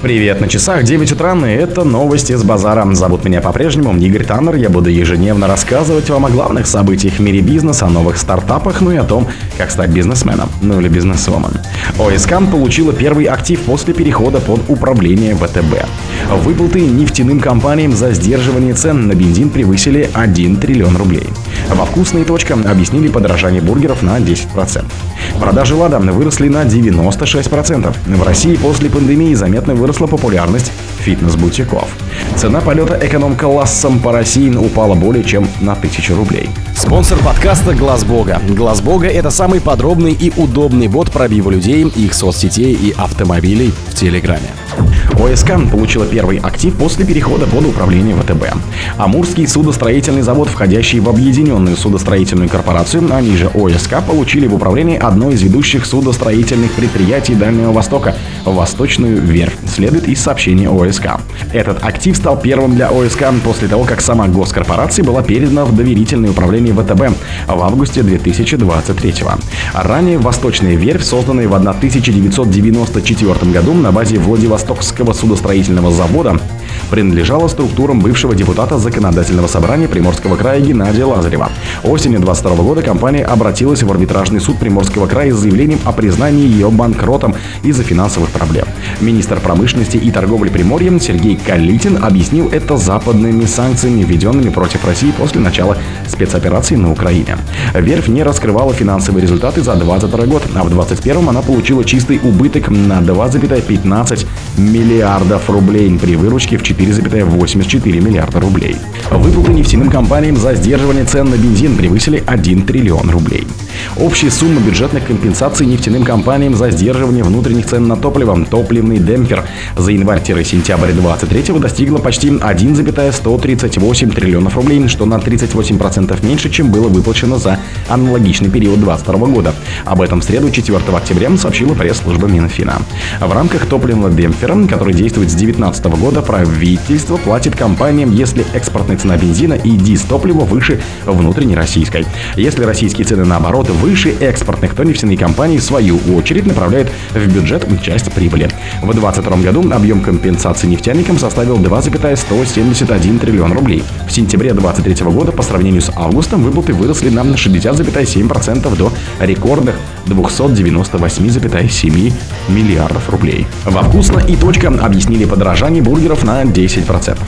Привет, на часах 9 утра, и это новости с базара. Зовут меня по-прежнему Игорь Таннер. Я буду ежедневно рассказывать вам о главных событиях в мире бизнеса, о новых стартапах, ну и о том, как стать бизнесменом, ну или бизнесвомен. ОСК получила первый актив после перехода под управление ВТБ. Выплаты нефтяным компаниям за сдерживание цен на бензин превысили 1 триллион рублей. Во вкусные точка объяснили подорожание бургеров на 10%. Продажи «Лада» выросли на 96%. В России после пандемии заметно выросла популярность фитнес-бутиков. Цена полета эконом-классом по России упала более чем на 1000 рублей. Спонсор подкаста Глаз Бога. Глаз Бога это самый подробный и удобный бот пробива людей, их соцсетей и автомобилей в Телеграме. ОСК получила первый актив после перехода под управление ВТБ. Амурский судостроительный завод, входящий в объединенную судостроительную корпорацию, они же ОСК, получили в управлении одно из ведущих судостроительных предприятий Дальнего Востока – Восточную верфь, следует из сообщения ОСК. Этот актив стал первым для ОСК после того, как сама госкорпорация была передана в доверительное управление ВТБ в августе 2023 года. Ранее Восточная верфь, созданная в 1994 году на базе Владивостокского судостроительного завода, принадлежала структурам бывшего депутата Законодательного собрания Приморского края Геннадия Лазарева. Осенью 22 года компания обратилась в арбитражный суд Приморского края с заявлением о признании ее банкротом из-за финансовых проблем. Министр промышленности и торговли Приморья Сергей Калитин объяснил это западными санкциями, введенными против России после начала спецоперации на Украине. Верфь не раскрывала финансовые результаты за 2022 год, а в 2021 она получила чистый убыток на 2,15 миллиардов рублей при выручке в 4,84 миллиарда рублей. Выплаты нефтяным компаниям за сдерживание цен на бензин превысили 1 триллион рублей. Общая сумма бюджетных компенсаций нефтяным компаниям за сдерживание внутренних цен на топливо, топливный демпфер за январь-сентябрь 2023 достигла почти 1,138 триллионов рублей, что на 38% меньше, чем было выплачено за аналогичный период 2022 года. Об этом в среду 4 октября сообщила пресс-служба Минфина. В рамках топливного демпфера, который действует с 2019 года, правительство платит компаниям, если экспортная цена бензина и дизтоплива выше внутренней российской. Если российские цены наоборот выше экспортных, то нефтяные компании в свою очередь направляют в бюджет часть прибыли. В 2022 году объем компенсации нефтяникам составил 2,171 триллион рублей. В сентябре 2023 года по сравнению с августом выплаты выросли на 60,7% до рекордных 298,7 миллиардов рублей. Во «Вкусно» и «Точка» объяснили подорожание бургеров на 10%.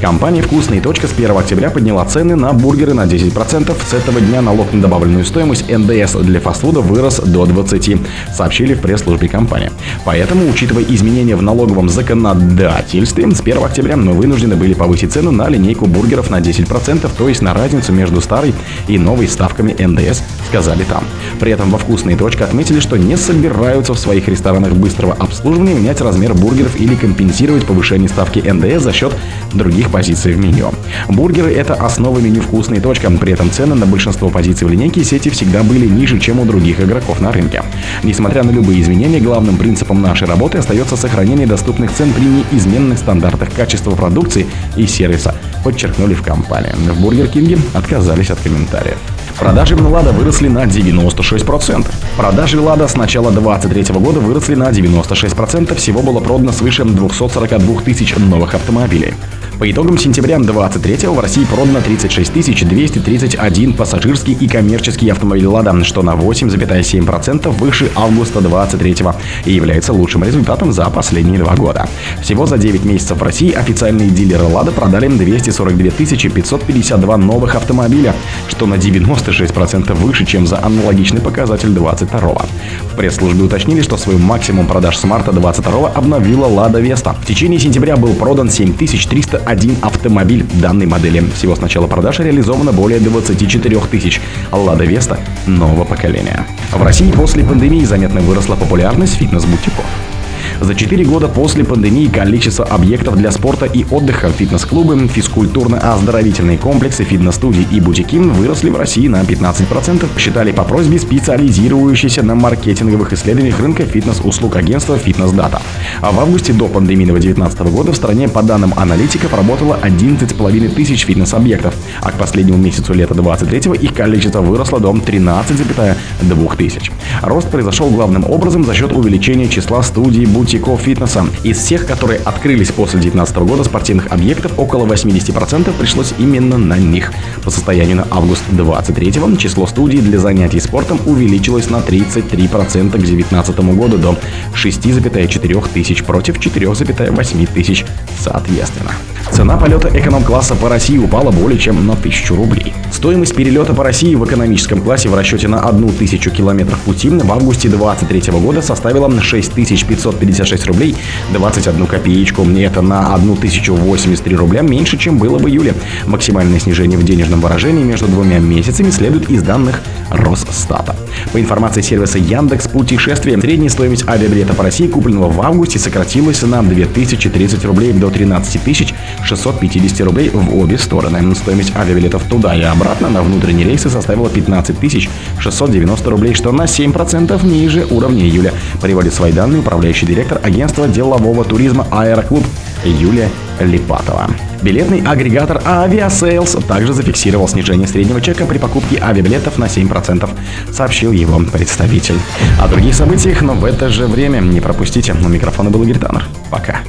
Компания «Вкусная точка» с 1 октября подняла цены на бургеры на 10%. С этого дня налог на добавленную стоимость НДС для фастфуда вырос до 20%, сообщили в пресс-службе компании. Поэтому, учитывая изменения в налоговом законодательстве, с 1 октября мы вынуждены были повысить цену на линейку бургеров на 10%, то есть на разницу между старой и новой ставками НДС, сказали там. При этом во «Вкусная точка» отметили, что не собираются в своих ресторанах быстрого обслуживания менять размер бургеров или компенсировать повышение ставки НДС за счет других позиций в меню. Бургеры – это основа меню «Вкусно – и точка». При этом цены на большинство позиций в линейке сети всегда были ниже, чем у других игроков на рынке. Несмотря на любые изменения, главным принципом нашей работы остается сохранение доступных цен при неизменных стандартах качества продукции и сервиса, подчеркнули в компании. В Бургер Кинге отказались от комментариев. Продажи Lada выросли на 96%. Продажи Lada с начала 2023 года выросли на 96%. Всего было продано свыше 242 тысяч новых автомобилей. По итогам сентября 2023 в России продано 36 231 пассажирский и коммерческий автомобиль «Лада», что на 8,7% выше августа 2023 и является лучшим результатом за последние два года. Всего за 9 месяцев в России официальные дилеры «Лада» продали 242 552 новых автомобиля, что на 96% выше, чем за аналогичный показатель 2022 В пресс-службе уточнили, что свой максимум продаж с марта 2022 обновила «Лада Веста». В течение сентября был продан 7300 один автомобиль данной модели. Всего с начала продаж реализовано более 24 тысяч Лада Веста нового поколения. В России после пандемии заметно выросла популярность фитнес-бутиков. За 4 года после пандемии количество объектов для спорта и отдыха, фитнес-клубы, физкультурно-оздоровительные комплексы, фитнес-студии и бутики выросли в России на 15%, считали по просьбе специализирующейся на маркетинговых исследованиях рынка фитнес-услуг агентства Data. А в августе до пандемийного 2019 года в стране, по данным аналитиков, работало 11,5 тысяч фитнес-объектов, а к последнему месяцу лета 23 их количество выросло до 13,2 тысяч. Рост произошел главным образом за счет увеличения числа студий, бутиков фитнеса. Из всех, которые открылись после 2019 года спортивных объектов, около 80% пришлось именно на них. По состоянию на август 23 число студий для занятий спортом увеличилось на 33% к 2019 году до 6,4 тысяч против 4,8 тысяч соответственно. Цена полета эконом-класса по России упала более чем на 1000 рублей. Стоимость перелета по России в экономическом классе в расчете на 1000 километров пути в августе 2023 года составила 6556 рублей 21 копеечку. Это на 1083 рубля меньше, чем было в июле. Максимальное снижение в денежном выражении между двумя месяцами следует из данных Росстата. По информации сервиса Яндекс Путешествия, средняя стоимость авиабилета по России, купленного в августе, сократилась на 2030 рублей до 13 650 рублей в обе стороны. Стоимость авиабилетов туда и обратно на внутренние рейсы составила 15 690 рублей, что на 7% ниже уровня июля. Приводит свои данные управляющий директор агентства делового туризма «Аэроклуб» Юлия Липатова. Билетный агрегатор Aviasales также зафиксировал снижение среднего чека при покупке авиабилетов на 7%, сообщил его представитель. О других событиях, но в это же время не пропустите. У микрофона был Игорь Таннер. Пока.